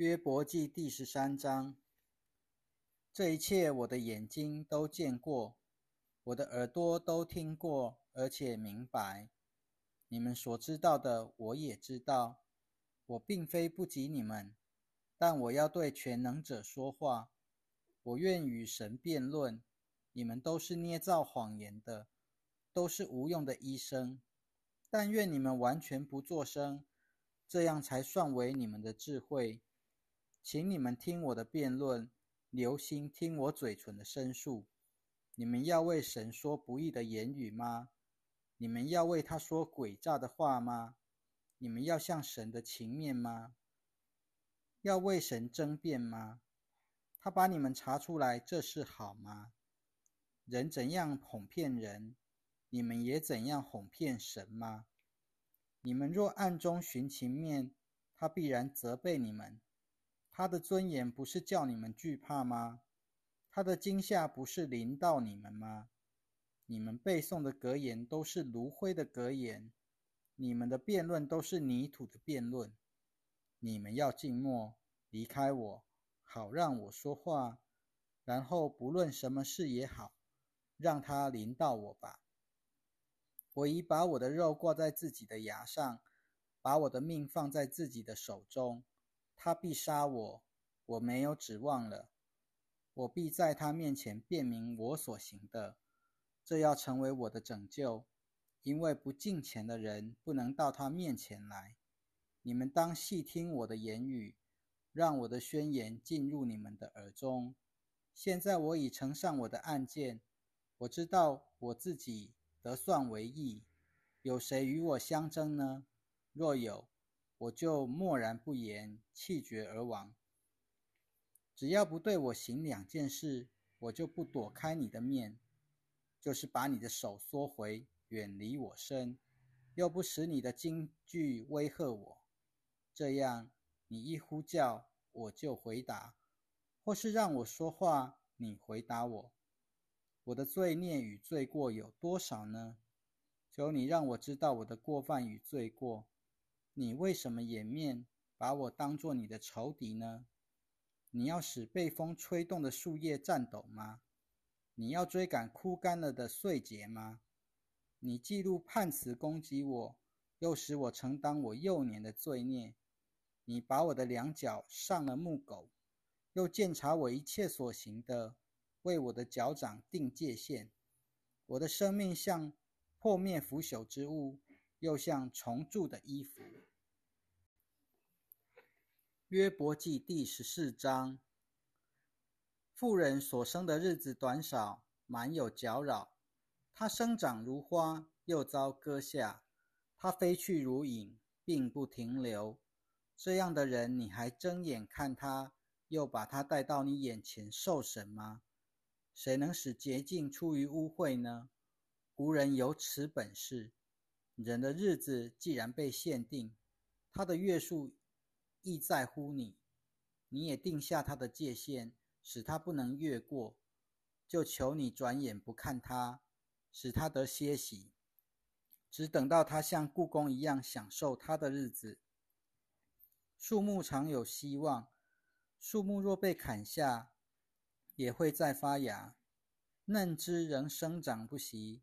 约伯记第十三章，这一切我的眼睛都见过，我的耳朵都听过，而且明白。你们所知道的，我也知道。我并非不及你们，但我要对全能者说话。我愿与神辩论。你们都是捏造谎言的，都是无用的医生。但愿你们完全不作声，这样才算为你们的智慧。请你们听我的辩论，留心听我嘴唇的申诉。你们要为神说不义的言语吗？你们要为他说诡诈的话吗？你们要向神的情面吗？要为神争辩吗？他把你们查出来，这是好吗？人怎样哄骗人，你们也怎样哄骗神吗？你们若暗中寻情面，他必然责备你们。他的尊严不是叫你们惧怕吗？他的惊吓不是临到你们吗？你们背诵的格言都是炉灰的格言，你们的辩论都是泥土的辩论。你们要静默，离开我，好让我说话。然后不论什么事也好，让他临到我吧。我已把我的肉挂在自己的牙上，把我的命放在自己的手中。他必杀我，我没有指望了。我必在他面前辨明我所行的，这要成为我的拯救。因为不敬虔的人不能到他面前来。你们当细听我的言语，让我的宣言进入你们的耳中。现在我已呈上我的案件，我知道我自己得算为义。有谁与我相争呢？若有，我就默然不言，气绝而亡。只要不对我行两件事，我就不躲开你的面，就是把你的手缩回，远离我身，又不使你的惊惧威吓我。这样，你一呼叫，我就回答；或是让我说话，你回答我。我的罪孽与罪过有多少呢？求你让我知道我的过犯与罪过。你为什么掩面把我当作你的仇敌呢？你要使被风吹动的树叶颤抖吗？你要追赶枯干了的碎节吗？你记录判词攻击我，又使我承担我幼年的罪孽。你把我的两脚上了木狗，又检查我一切所行的，为我的脚掌定界限。我的生命像破灭腐朽之物，又像重铸的衣服。约伯记第十四章：妇人所生的日子短少，满有搅扰。她生长如花，又遭割下；她飞去如影，并不停留。这样的人，你还睁眼看他，又把他带到你眼前受审吗？谁能使洁净出于污秽呢？无人有此本事。人的日子既然被限定，他的月数。亦在乎你，你也定下他的界限，使他不能越过。就求你转眼不看他，使他得歇息，只等到他像故宫一样享受他的日子。树木常有希望，树木若被砍下，也会再发芽，嫩枝仍生长不息。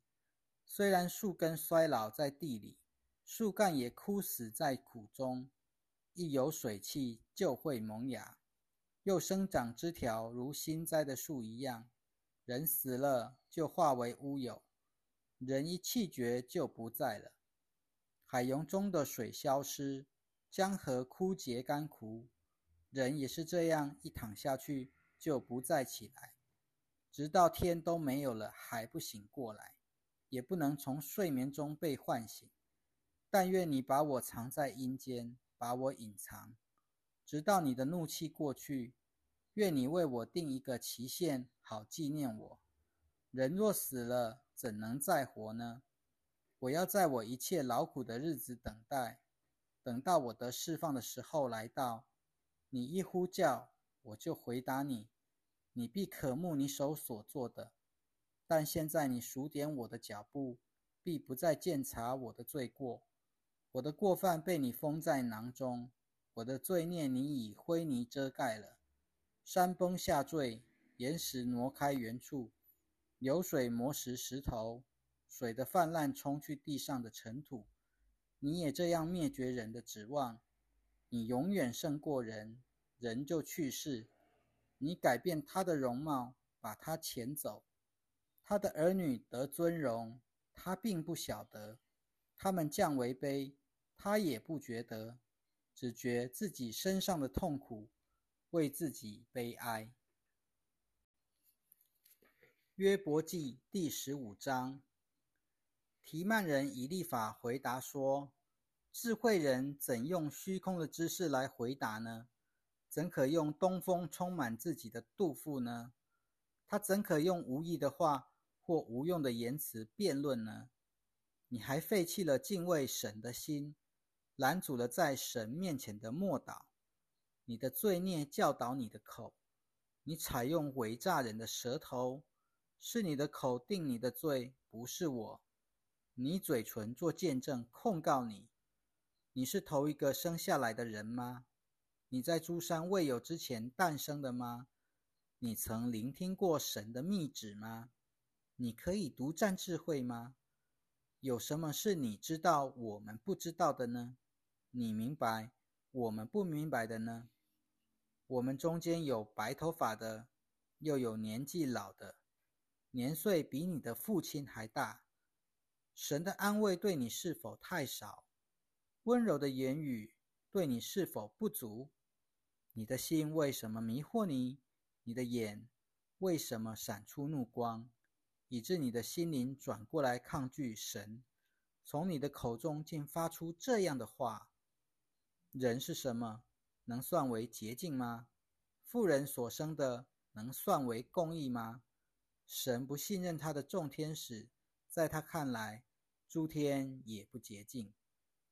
虽然树根衰老在地里，树干也枯死在土中。一有水汽就会萌芽，又生长枝条如新栽的树一样。人死了就化为乌有，人一气绝就不在了。海洋中的水消失，江河枯竭干枯，人也是这样，一躺下去就不再起来，直到天都没有了还不醒过来，也不能从睡眠中被唤醒。但愿你把我藏在阴间。把我隐藏，直到你的怒气过去。愿你为我定一个期限，好纪念我。人若死了，怎能再活呢？我要在我一切劳苦的日子等待，等到我得释放的时候来到。你一呼叫，我就回答你。你必渴慕你手所做的。但现在你数点我的脚步，必不再检查我的罪过。我的过犯被你封在囊中，我的罪孽你以灰泥遮盖了。山崩下坠，岩石挪开原处，流水磨蚀石头，水的泛滥冲去地上的尘土。你也这样灭绝人的指望，你永远胜过人，人就去世。你改变他的容貌，把他遣走，他的儿女得尊荣，他并不晓得；他们降为卑，他也不觉得，只觉自己身上的痛苦，为自己悲哀。约伯记第十五章。提曼人以利法回答说：“智慧人怎用虚空的知识来回答呢？怎可用东风充满自己的肚腹呢？他怎可用无意的话或无用的言辞辩论呢？你还废弃了敬畏神的心，拦阻了在神面前的默祷。你的罪孽教导你的口，你采用伪诈人的舌头，是你的口定你的罪，不是我。”你嘴唇做见证控告你，你是头一个生下来的人吗？你在诸山未有之前诞生的吗？你曾聆听过神的密旨吗？你可以独占智慧吗？有什么是你知道我们不知道的呢？你明白我们不明白的呢？我们中间有白头发的，又有年纪老的，年岁比你的父亲还大。神的安慰对你是否太少？温柔的言语对你是否不足？你的心为什么迷惑你？你的眼为什么闪出怒光，以致你的心灵转过来抗拒神？从你的口中竟发出这样的话：人是什么？能算为洁净吗？富人所生的能算为公义吗？神不信任他的众天使，在他看来。诸天也不洁净，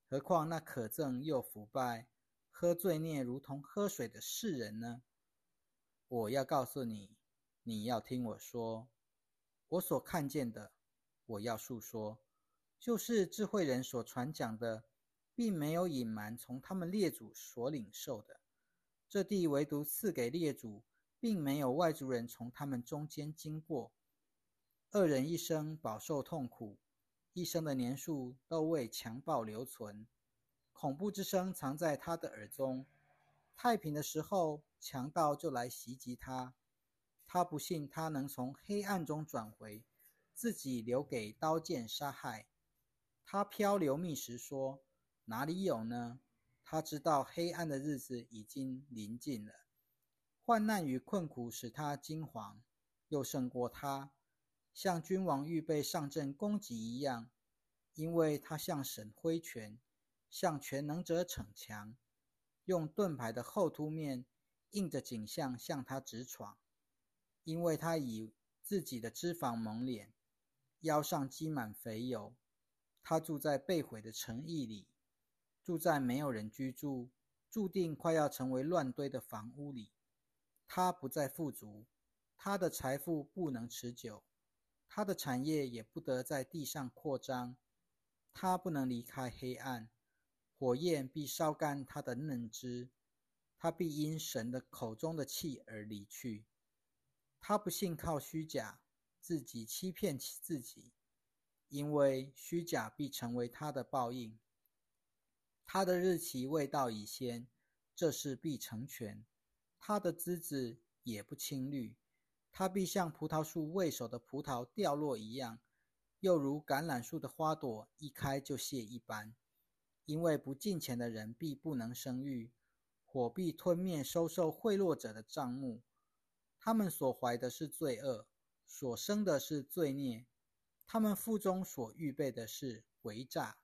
何况那可憎又腐败、喝罪孽如同喝水的世人呢？我要告诉你，你要听我说，我所看见的，我要述说，就是智慧人所传讲的，并没有隐瞒从他们列祖所领受的。这地唯独赐给列祖，并没有外族人从他们中间经过。二人一生饱受痛苦。一生的年数都为强暴留存，恐怖之声藏在他的耳中。太平的时候，强盗就来袭击他。他不信他能从黑暗中转回，自己留给刀剑杀害。他漂流觅食，说：“哪里有呢？”他知道黑暗的日子已经临近了，患难与困苦使他惊惶，又胜过他。像君王预备上阵攻击一样，因为他向神挥拳，向全能者逞强，用盾牌的后凸面映着景象向他直闯。因为他以自己的脂肪蒙脸，腰上积满肥油。他住在被毁的城邑里，住在没有人居住、注定快要成为乱堆的房屋里。他不再富足，他的财富不能持久。他的产业也不得在地上扩张，他不能离开黑暗，火焰必烧干他的嫩枝，他必因神的口中的气而离去。他不信靠虚假，自己欺骗起自己，因为虚假必成为他的报应。他的日期未到已先，这事必成全。他的枝子也不青绿。它必像葡萄树未熟的葡萄掉落一样，又如橄榄树的花朵一开就谢一般。因为不敬钱的人必不能生育，火必吞灭收受贿赂者的账目。他们所怀的是罪恶，所生的是罪孽，他们腹中所预备的是诡诈。